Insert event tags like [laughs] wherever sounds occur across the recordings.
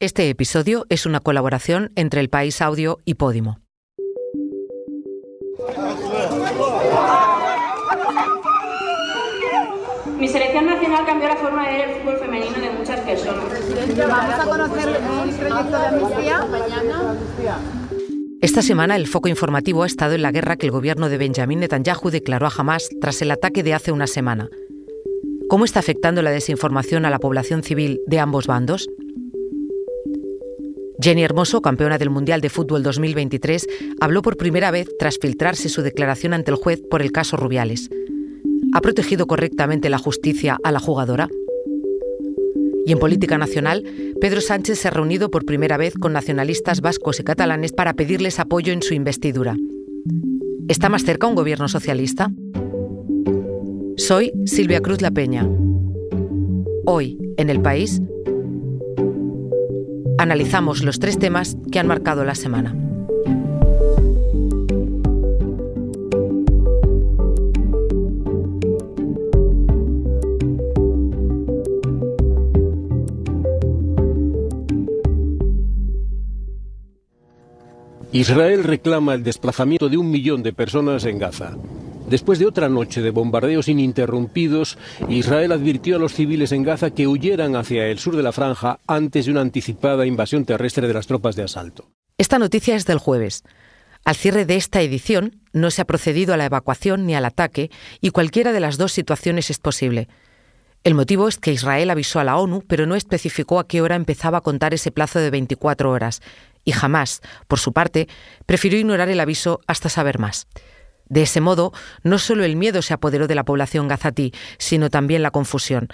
Este episodio es una colaboración entre El País Audio y Podimo. Mi selección nacional cambió la forma de ver el fútbol femenino de muchas personas. Vamos a conocer el proyecto de amnistía mañana. Esta semana el foco informativo ha estado en la guerra que el gobierno de Benjamin Netanyahu declaró a Hamas tras el ataque de hace una semana. ¿Cómo está afectando la desinformación a la población civil de ambos bandos? Jenny Hermoso, campeona del Mundial de Fútbol 2023, habló por primera vez tras filtrarse su declaración ante el juez por el caso Rubiales. ¿Ha protegido correctamente la justicia a la jugadora? Y en política nacional, Pedro Sánchez se ha reunido por primera vez con nacionalistas vascos y catalanes para pedirles apoyo en su investidura. ¿Está más cerca un gobierno socialista? Soy Silvia Cruz La Peña. Hoy, en el país, analizamos los tres temas que han marcado la semana. Israel reclama el desplazamiento de un millón de personas en Gaza. Después de otra noche de bombardeos ininterrumpidos, Israel advirtió a los civiles en Gaza que huyeran hacia el sur de la franja antes de una anticipada invasión terrestre de las tropas de asalto. Esta noticia es del jueves. Al cierre de esta edición no se ha procedido a la evacuación ni al ataque y cualquiera de las dos situaciones es posible. El motivo es que Israel avisó a la ONU, pero no especificó a qué hora empezaba a contar ese plazo de 24 horas, y jamás, por su parte, prefirió ignorar el aviso hasta saber más. De ese modo, no solo el miedo se apoderó de la población gazatí, sino también la confusión.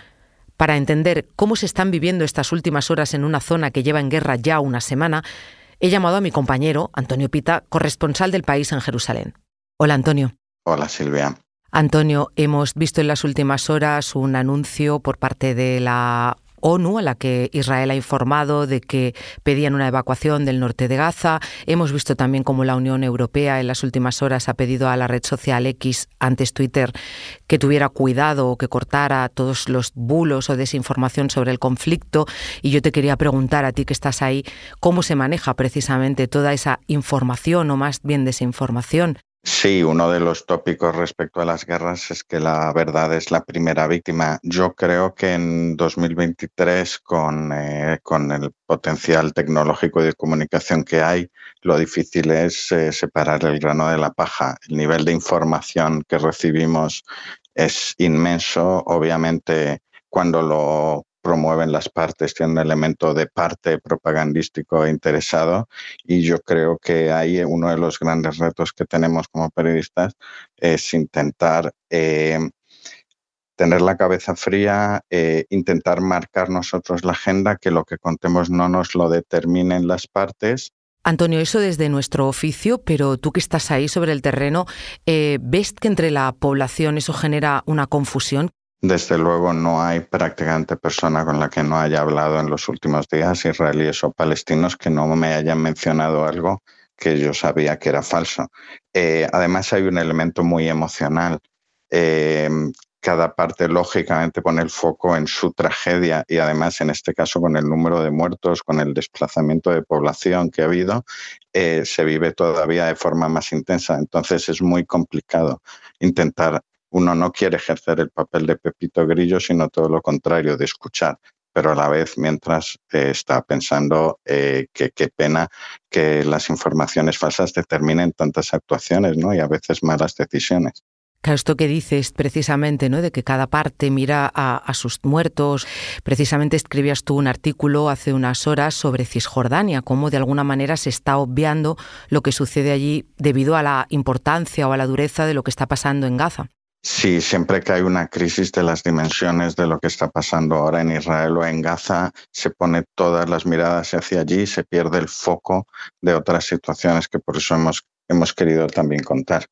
Para entender cómo se están viviendo estas últimas horas en una zona que lleva en guerra ya una semana, he llamado a mi compañero, Antonio Pita, corresponsal del país en Jerusalén. Hola, Antonio. Hola, Silvia. Antonio, hemos visto en las últimas horas un anuncio por parte de la ONU, a la que Israel ha informado de que pedían una evacuación del norte de Gaza. Hemos visto también cómo la Unión Europea en las últimas horas ha pedido a la red social X, antes Twitter, que tuviera cuidado o que cortara todos los bulos o desinformación sobre el conflicto. Y yo te quería preguntar a ti que estás ahí, ¿cómo se maneja precisamente toda esa información o más bien desinformación Sí, uno de los tópicos respecto a las guerras es que la verdad es la primera víctima. Yo creo que en 2023, con, eh, con el potencial tecnológico y de comunicación que hay, lo difícil es eh, separar el grano de la paja. El nivel de información que recibimos es inmenso. Obviamente, cuando lo promueven las partes, tiene un elemento de parte propagandístico interesado y yo creo que ahí uno de los grandes retos que tenemos como periodistas es intentar eh, tener la cabeza fría, eh, intentar marcar nosotros la agenda, que lo que contemos no nos lo determinen las partes Antonio, eso desde nuestro oficio, pero tú que estás ahí sobre el terreno, eh, ¿ves que entre la población eso genera una confusión? Desde luego no hay prácticamente persona con la que no haya hablado en los últimos días, israelíes o palestinos, que no me hayan mencionado algo que yo sabía que era falso. Eh, además hay un elemento muy emocional. Eh, cada parte lógicamente pone el foco en su tragedia y además en este caso con el número de muertos, con el desplazamiento de población que ha habido, eh, se vive todavía de forma más intensa. Entonces es muy complicado intentar uno no quiere ejercer el papel de Pepito Grillo, sino todo lo contrario, de escuchar, pero a la vez mientras eh, está pensando eh, que qué pena que las informaciones falsas determinen tantas actuaciones ¿no? y a veces malas decisiones. Claro, esto que dices precisamente, ¿no? De que cada parte mira a, a, sus muertos. Precisamente escribías tú un artículo hace unas horas sobre Cisjordania, cómo de alguna manera se está obviando lo que sucede allí debido a la importancia o a la dureza de lo que está pasando en Gaza. Sí, siempre que hay una crisis de las dimensiones de lo que está pasando ahora en Israel o en Gaza, se pone todas las miradas hacia allí se pierde el foco de otras situaciones que por eso hemos, hemos querido también contar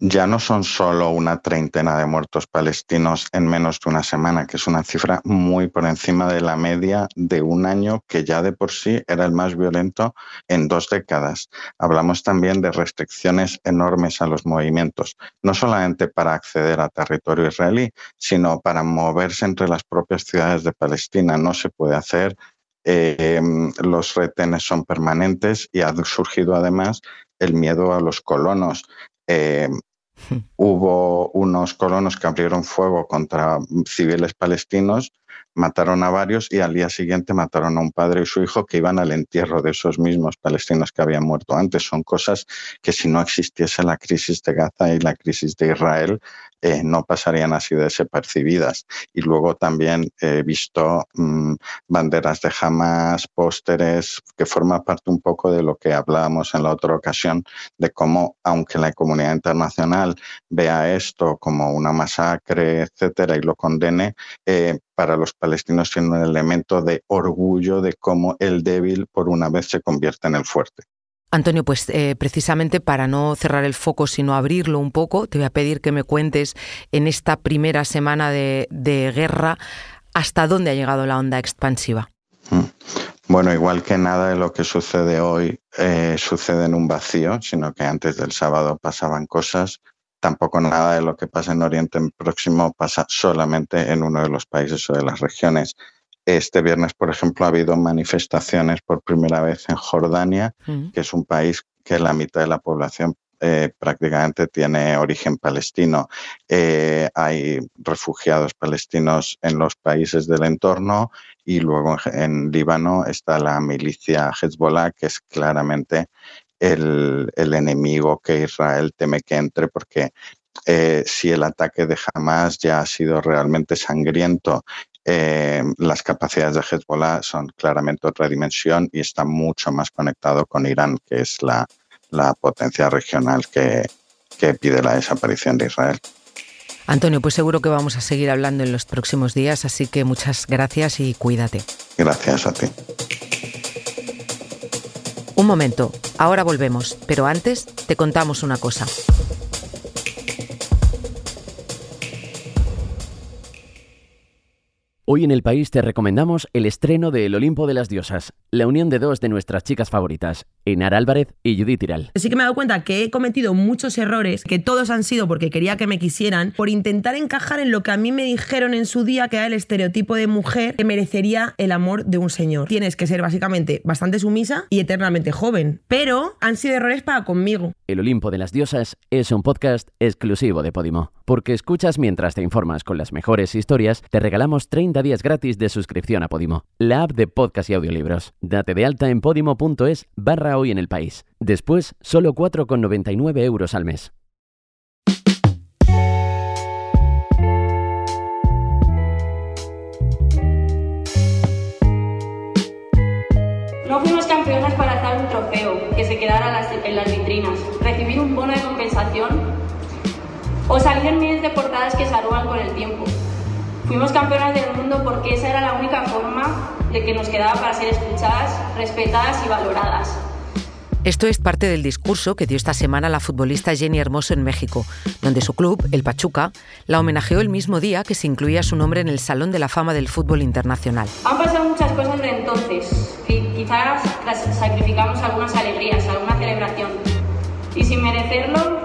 ya no son solo una treintena de muertos palestinos en menos de una semana, que es una cifra muy por encima de la media de un año que ya de por sí era el más violento en dos décadas. Hablamos también de restricciones enormes a los movimientos, no solamente para acceder a territorio israelí, sino para moverse entre las propias ciudades de Palestina. No se puede hacer em, los retenes son permanentes y ha surgido además el miedo a los colonos. Hmm. [laughs] hubo unos colonos que abrieron fuego contra civiles palestinos mataron a varios y al día siguiente mataron a un padre y su hijo que iban al entierro de esos mismos palestinos que habían muerto antes. Son cosas que si no existiese la crisis de Gaza y la crisis de Israel, eh, no pasarían así desapercibidas. Y luego también he visto mm, banderas de Hamas, pósteres, que forma parte un poco de lo que hablábamos en la otra ocasión, de cómo, aunque la comunidad internacional vea esto como una masacre, etcétera, y lo condene, eh, para los palestinos tiene un elemento de orgullo de cómo el débil por una vez se convierte en el fuerte. Antonio, pues eh, precisamente para no cerrar el foco, sino abrirlo un poco, te voy a pedir que me cuentes en esta primera semana de, guerra hasta dónde ha llegado la onda expansiva. Mm. Bueno, igual que nada de lo que sucede hoy eh, sucede en un vacío, sino que antes del sábado pasaban cosas, tampoco nada de lo que pasa en Oriente Próximo pasa solamente en uno de los países o de las regiones. Este viernes, por ejemplo, ha habido manifestaciones por primera vez en Jordania, mm. que es un país que la mitad de la población eh, prácticamente tiene origen palestino. Eh, hay refugiados palestinos en los países del entorno y luego en Líbano está la milicia Hezbollah, que es claramente el, enemigo que Israel teme que entre porque eh, si el ataque de Hamas ya ha sido realmente sangriento, eh, las capacidades de Hezbollah son claramente otra dimensión y está mucho más conectado con Irán, que es la, potencia regional que, que pide la desaparición de Israel. Antonio, pues seguro que vamos a seguir hablando en los próximos días, así que muchas gracias y cuídate. Gracias a ti. Un momento, ahora volvemos, pero antes te contamos una cosa. Hoy en el país te recomendamos el estreno de El Olimpo de las Diosas, la unión de dos de nuestras chicas favoritas, Enar Álvarez y Judith Tiral. Sí que me he dado cuenta que he cometido muchos errores, que todos han sido porque quería que me quisieran, por intentar encajar en lo que a mí me dijeron en su día que era el estereotipo de mujer que merecería el amor de un señor. Tienes que ser básicamente bastante sumisa y eternamente joven, pero han sido errores para conmigo. El Olimpo de las Diosas es un podcast exclusivo de Podimo, porque escuchas mientras te informas con las mejores historias, te regalamos 30 días gratis de suscripción a Podimo, la app de podcast y audiolibros. Date de alta en podimo.es barra hoy en el país. Después, solo 4,99 euros al mes. No fuimos campeonas para hacer un trofeo que se quedara en las vitrinas, recibir un bono de compensación o salir en miles de portadas que se arrugan con el tiempo. Fuimos campeonas del mundo porque esa era la única forma de que nos quedaba para ser escuchadas, respetadas y valoradas. Esto es parte del discurso que dio esta semana la futbolista Jenny Hermoso en México, donde su club, el Pachuca, la homenajeó el mismo día que se incluía su nombre en el Salón de la Fama del Fútbol Internacional. Han pasado muchas cosas de entonces. Quizás sacrificamos algunas alegrías, alguna celebración. Y sin merecerlo,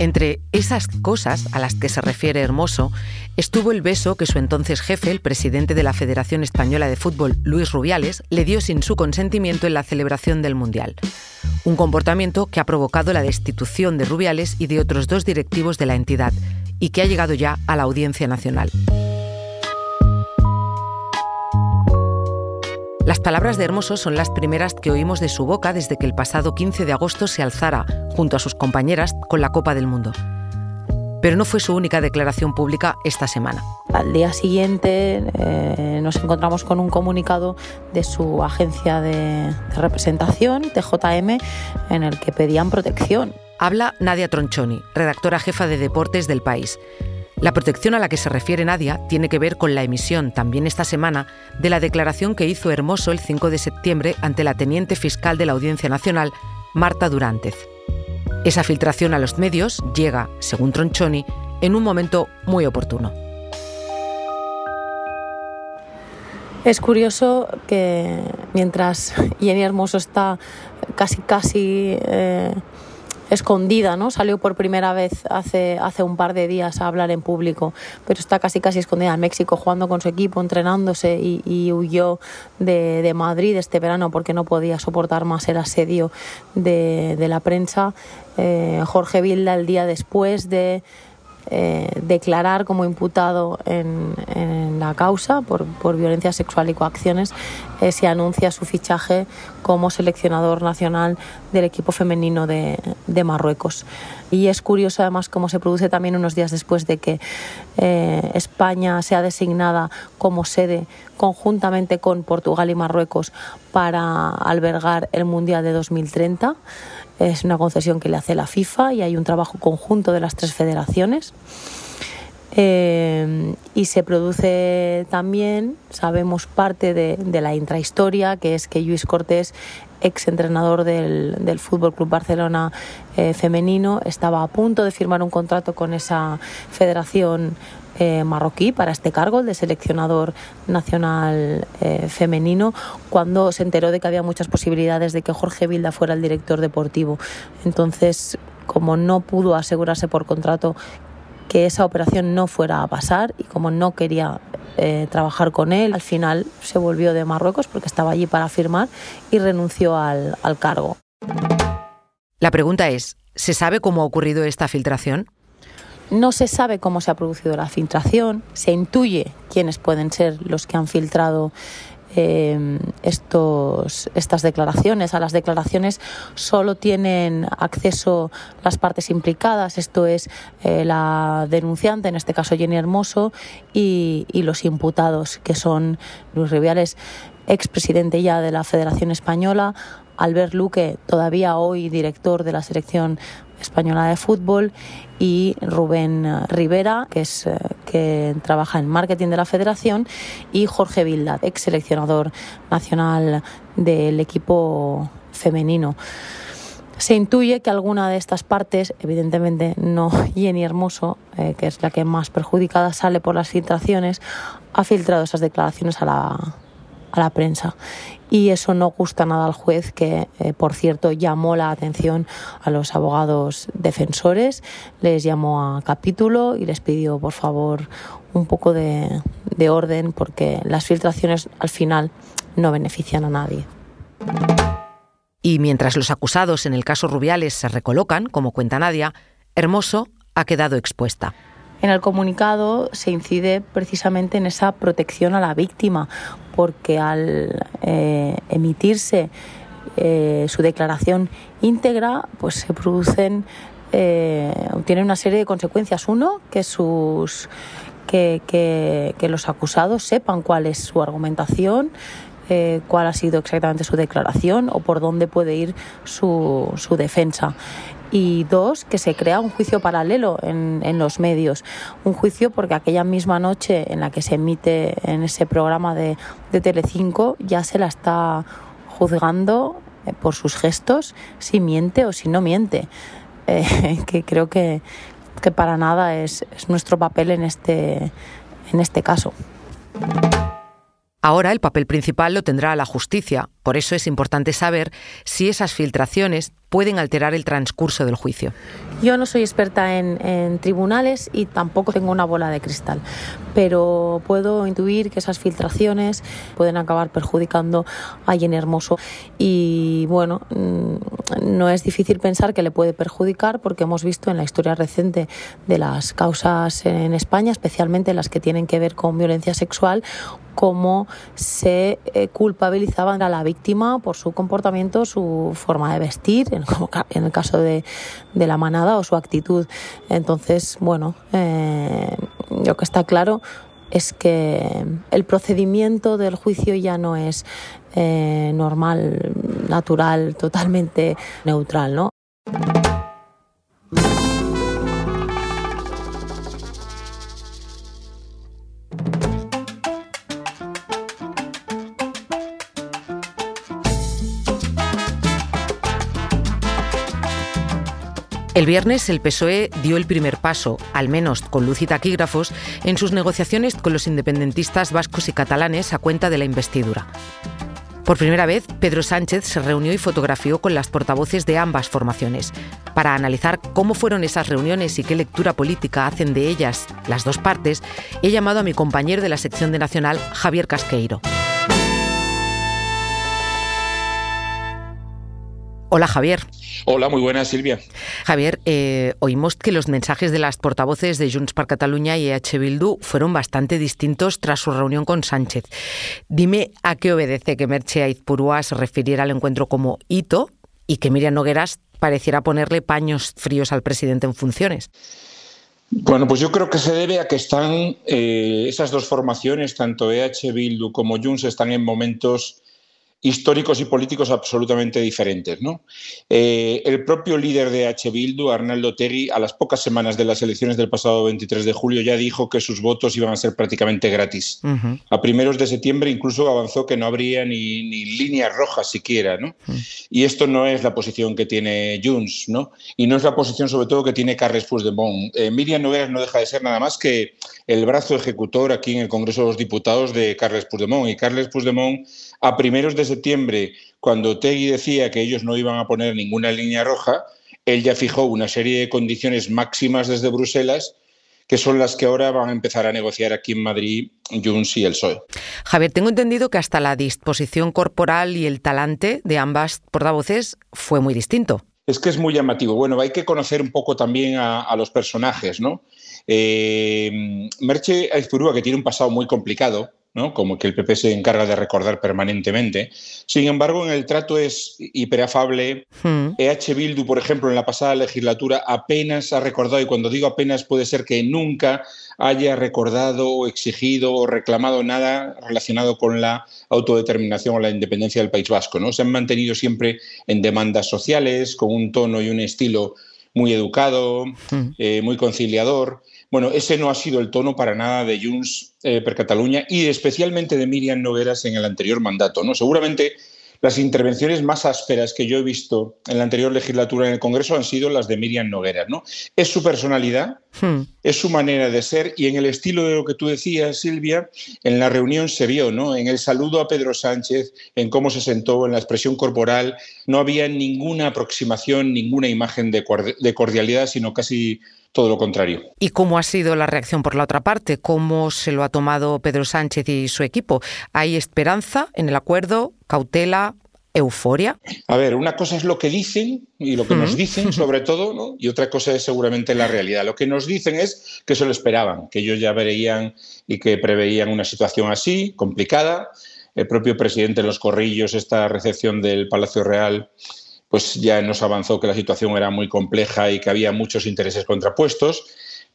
Entre esas cosas a las que se refiere Hermoso estuvo el beso que su entonces jefe, el presidente de la Federación Española de Fútbol, Luis Rubiales, le dio sin su consentimiento en la celebración del Mundial. Un comportamiento que ha provocado la destitución de Rubiales y de otros dos directivos de la entidad y que ha llegado ya a la Audiencia Nacional. Las palabras de Hermoso son las primeras que oímos de su boca desde que el pasado 15 de agosto se alzara, junto a sus compañeras, con la Copa del Mundo. Pero no fue su única declaración pública esta semana. Al día siguiente eh, nos encontramos con un comunicado de su agencia de, de representación, TJM, en el que pedían protección. Habla Nadia Tronchoni, redactora jefa de deportes del país. La protección a la que se refiere Nadia tiene que ver con la emisión, también esta semana, de la declaración que hizo Hermoso el 5 de septiembre ante la teniente fiscal de la Audiencia Nacional, Marta Durántez. Esa filtración a los medios llega, según Tronchoni, en un momento muy oportuno. Es curioso que mientras Jenny Hermoso está casi casi eh, escondida, ¿no? Salió por primera vez hace, hace un par de días a hablar en público, pero está casi casi escondida en México jugando con su equipo, entrenándose y, huyó de, Madrid este verano porque no podía soportar más el asedio de, la prensa. Eh, Jorge Vilda el día después de eh, declarar como imputado en, la causa por, violencia sexual y coacciones, eh, se anuncia su fichaje como seleccionador nacional del equipo femenino de, Marruecos. Y es curioso además cómo se produce también unos días después de que eh, España sea designada como sede conjuntamente con Portugal y Marruecos para albergar el Mundial de 2030. Es una concesión que le hace la FIFA y hay un trabajo conjunto de las tres federaciones. Eh, y se produce también, sabemos parte de, la intrahistoria, que es que Luis Cortés, ex entrenador del, del Fútbol Club Barcelona eh, femenino, estaba a punto de firmar un contrato con esa federación eh, marroquí para este cargo, el de seleccionador nacional eh, femenino, cuando se enteró de que había muchas posibilidades de que Jorge Vilda fuera el director deportivo. Entonces, como no pudo asegurarse por contrato que esa operación no fuera a pasar y como no quería eh, trabajar con él, al final se volvió de Marruecos porque estaba allí para firmar y renunció al cargo. La pregunta es, ¿se sabe cómo ha ocurrido esta filtración? No se sabe cómo se ha producido la filtración, se intuye quiénes pueden ser los que han filtrado eh, estos, estas declaraciones. A las declaraciones solo tienen acceso las partes implicadas, esto es eh, la denunciante, en este caso Jenny Hermoso, y, y los imputados, que son Luis Riviales, expresidente ya de la Federación Española, Albert Luque, todavía hoy director de la selección española de fútbol y Rubén eh, Rivera, que es eh, que trabaja en marketing de la Federación, y Jorge Vilda, ex seleccionador nacional del equipo femenino. Se intuye que alguna de estas partes, evidentemente no [laughs] Jenny Hermoso, eh, que es la que más perjudicada sale por las filtraciones, ha filtrado esas declaraciones a la, a la prensa. Y eso no gusta nada al juez, que eh, por cierto llamó la atención a los abogados defensores, les llamó a capítulo y les pidió por favor un poco de, de orden porque las filtraciones al final no benefician a nadie. Y mientras los acusados en el caso Rubiales se recolocan, como cuenta Nadia, Hermoso ha quedado expuesta. En el comunicado se incide precisamente en esa protección a la víctima, porque al eh, emitirse eh, su declaración íntegra, pues se producen, eh, tienen una serie de consecuencias. Uno, que sus que, que, los acusados sepan cuál es su argumentación, cuál ha sido exactamente su declaración o por dónde puede ir su, su defensa y dos, que se crea un juicio paralelo en, en, los medios. Un juicio porque aquella misma noche en la que se emite en ese programa de, de Telecinco ya se la está juzgando eh, por sus gestos si miente o si no miente. Eh, [laughs] que creo que, que para nada es, es nuestro papel en este, en este caso. Ahora el papel principal lo tendrá la justicia, por eso es importante saber si esas filtraciones pueden alterar el transcurso del juicio. Yo no soy experta en, tribunales y tampoco tengo una bola de cristal, pero puedo intuir que esas filtraciones pueden acabar perjudicando a Jenny Hermoso. Y bueno, mm, no es difícil pensar que le puede perjudicar porque hemos visto en la historia reciente de las causas en España, especialmente las que tienen que ver con violencia sexual, cómo se eh, culpabilizaban a la víctima por su comportamiento, su forma de vestir, en, el caso de, la manada, o su actitud. Entonces, bueno, eh, lo que está claro es que el procedimiento del juicio ya no es eh, normal, natural, totalmente neutral, ¿no? El viernes el PSOE dio el primer paso, al menos con luz y taquígrafos, en sus negociaciones con los independentistas vascos y catalanes a cuenta de la investidura. Por primera vez, Pedro Sánchez se reunió y fotografió con las portavoces de ambas formaciones. Para analizar cómo fueron esas reuniones y qué lectura política hacen de ellas las dos partes, he llamado a mi compañero de la sección de Nacional, Javier Casqueiro. Hola Javier. Hola, muy buenas Silvia. Javier, eh, oímos que los mensajes de las portavoces de Junts per Cataluña y EH Bildu fueron bastante distintos tras su reunión con Sánchez. Dime a qué obedece que Merche Aizpurúa se refiriera al encuentro como hito y que Miriam Nogueras pareciera ponerle paños fríos al presidente en funciones. Bueno, pues yo creo que se debe a que están eh, esas dos formaciones, tanto EH Bildu como Junts, están en momentos históricos y políticos absolutamente diferentes. ¿no? Eh, el propio líder de H. Bildu, Arnaldo Tegui, a las pocas semanas de las elecciones del pasado 23 de julio ya dijo que sus votos iban a ser prácticamente gratis. A primeros de septiembre incluso avanzó que no habría ni, ni líneas rojas siquiera. ¿no? Y esto no es la posición que tiene Junts, ¿no? y no es la posición sobre todo que tiene Carles Puigdemont. Eh, Miriam Nogueras no deja de ser nada más que el brazo ejecutor aquí en el Congreso de los Diputados de Carles Puigdemont. Y Carles Puigdemont a primeros de septiembre, cuando Tegui decía que ellos no iban a poner ninguna línea roja, él ya fijó una serie de condiciones máximas desde Bruselas que son las que ahora van a empezar a negociar aquí en Madrid Junts y el PSOE. Javier, tengo entendido que hasta la disposición corporal y el talante de ambas portavoces fue muy distinto. Es que es muy llamativo. Bueno, hay que conocer un poco también a, los personajes, ¿no? Eh, Merche Aizpurúa, que tiene un pasado muy complicado, como que el PP se encarga de recordar permanentemente. Sin embargo, en el trato es hiperafable. EH Bildu, por ejemplo, en la pasada legislatura apenas ha recordado, y cuando digo apenas puede ser que nunca haya recordado o exigido o reclamado nada relacionado con la autodeterminación o la independencia del País Vasco. ¿no? Se han mantenido siempre en demandas sociales, con un tono y un estilo muy educado, hmm. eh, muy conciliador. Bueno, ese no ha sido el tono para nada de Junts eh, per Cataluña y especialmente de Miriam Nogueras en el anterior mandato. ¿no? Seguramente las intervenciones más ásperas que yo he visto en la anterior legislatura en el Congreso han sido las de Miriam Nogueras. ¿no? Es su personalidad, hmm. es su manera de ser y en el estilo de lo que tú decías, Silvia, en la reunión se vio, ¿no? en el saludo a Pedro Sánchez, en cómo se sentó, en la expresión corporal, no había ninguna aproximación, ninguna imagen de cordialidad, sino casi todo lo contrario. ¿Y cómo ha sido la reacción por la otra parte? ¿Cómo se lo ha tomado Pedro Sánchez y su equipo? ¿Hay esperanza en el acuerdo? ¿Cautela? euforia? A ver, una cosa es lo que dicen y lo que nos dicen [laughs] sobre todo, ¿no? y otra cosa es seguramente la realidad. Lo que nos dicen es que se lo esperaban, que ellos ya verían y que preveían una situación así, complicada. El propio presidente de los Corrillos, esta recepción del Palacio Real, pues ya nos avanzó que la situación era muy compleja y que había muchos intereses contrapuestos.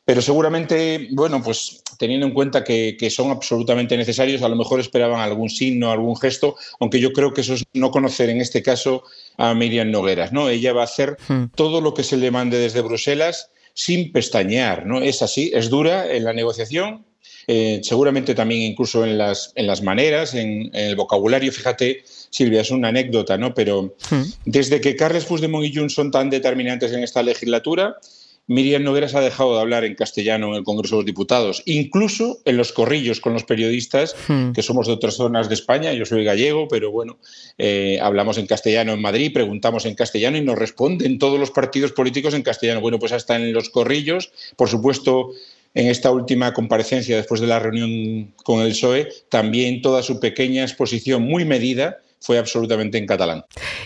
Pero seguramente, bueno, pues teniendo en cuenta que, son absolutamente necesarios, a lo mejor esperaban algún signo, algún gesto, aunque yo creo que eso es no conocer en este caso a Miriam Nogueras, ¿no? Ella va a hacer hmm. todo lo que se le mande desde Bruselas sin pestañear, ¿no? Es así, es dura en la negociación, eh, seguramente también incluso en las, en las maneras, en, el vocabulario. Fíjate, Silvia, es una anécdota, ¿no? Pero hmm. desde que Carles Puigdemont y Junts son tan determinantes en esta legislatura, Miriam Nogueras ha dejado de hablar en castellano en el Congreso de los Diputados, incluso en los corrillos con los periodistas, hmm. que somos de otras zonas de España. Yo soy gallego, pero bueno, eh, hablamos en castellano en Madrid, preguntamos en castellano y nos responden todos los partidos políticos en castellano. Bueno, pues hasta en los corrillos, por supuesto, en esta última comparecencia después de la reunión con el PSOE, también toda su pequeña exposición muy medida fue absolutamente en catalán.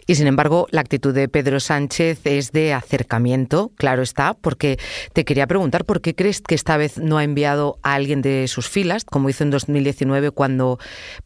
Y sin embargo, la actitud de Pedro Sánchez es de acercamiento, claro está, porque te quería preguntar por qué crees que esta vez no ha enviado a alguien de sus filas, como hizo en 2019 cuando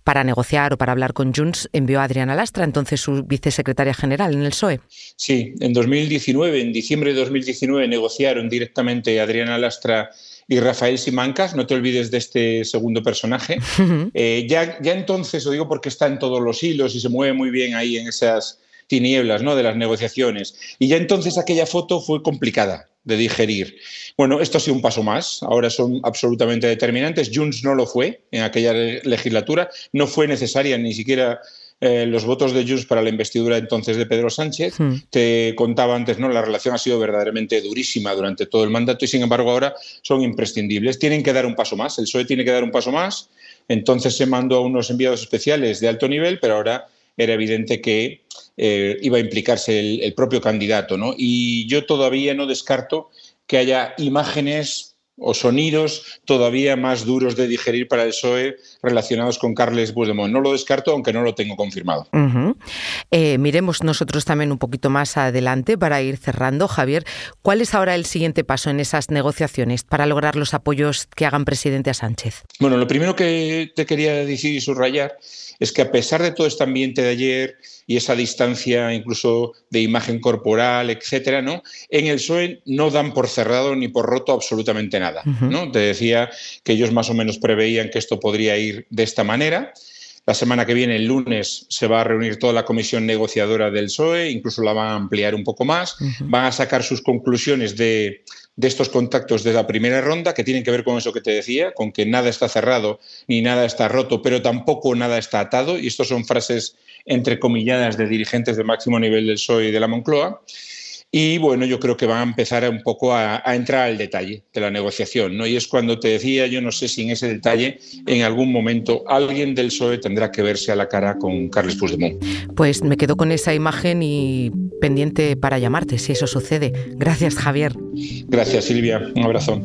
para negociar o para hablar con Junts envió a Adriana Lastra, entonces su vicesecretaria general en el PSOE. Sí, en 2019, en diciembre de 2019 negociaron directamente a Adriana Lastra y Rafael Simancas, no te olvides de este segundo personaje. [laughs] Eh, ya, ya entonces, lo digo porque está en todos los hilos y se mueve muy bien ahí en esas tinieblas ¿no? de las negociaciones. Y ya entonces aquella foto fue complicada de digerir. Bueno, esto ha sido un paso más, ahora son absolutamente determinantes. Junts no lo fue en aquella legislatura, no fue necesaria ni siquiera eh, los votos de Junts para la investidura entonces de Pedro Sánchez. Hmm. Te contaba antes, ¿no? La relación ha sido verdaderamente durísima durante todo el mandato y sin embargo ahora son imprescindibles. Tienen que dar un paso más, el PSOE tiene que dar un paso más. Entonces se mandó a unos enviados especiales de alto nivel, pero ahora era evidente que eh, iba a implicarse el, el propio candidato. ¿no? Y yo todavía no descarto que haya imágenes o sonidos todavía más duros de digerir para el PSOE relacionados con Carles Puigdemont. No lo descarto, aunque no lo tengo confirmado. Eh, miremos nosotros también un poquito más adelante para ir cerrando. Javier, ¿cuál es ahora el siguiente paso en esas negociaciones para lograr los apoyos que hagan presidente a Sánchez? Bueno, lo primero que te quería decir y subrayar es que a pesar de todo este ambiente de ayer y esa distancia incluso de imagen corporal, etcétera, ¿no? En el PSOE no dan por cerrado ni por roto absolutamente nada, ¿no? Te decía que ellos más o menos preveían que esto podría ir de esta manera. La semana que viene, el lunes, se va a reunir toda la comisión negociadora del PSOE, incluso la van a ampliar un poco más, van a sacar sus conclusiones de, de estos contactos de la primera ronda, que tienen que ver con eso que te decía, con que nada está cerrado ni nada está roto, pero tampoco nada está atado, y estas son frases entrecomilladas de dirigentes de máximo nivel del PSOE y de la Moncloa. Y bueno, yo creo que van a empezar un poco a, entrar al detalle de la negociación, ¿no? Y es cuando te decía, yo no sé si en ese detalle, en algún momento, alguien del PSOE tendrá que verse a la cara con Carles Puigdemont. Pues me quedo con esa imagen y pendiente para llamarte, si eso sucede. Gracias, Javier. Gracias, Silvia. Un abrazo.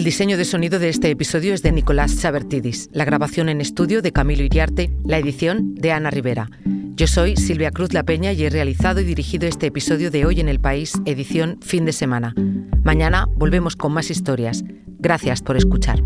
El diseño de sonido de este episodio es de Nicolás Chabertidis, la grabación en estudio de Camilo Iriarte, la edición de Ana Rivera. Yo soy Silvia Cruz La Peña y he realizado y dirigido este episodio de Hoy en el País, edición fin de semana. Mañana volvemos con más historias. Gracias por escuchar.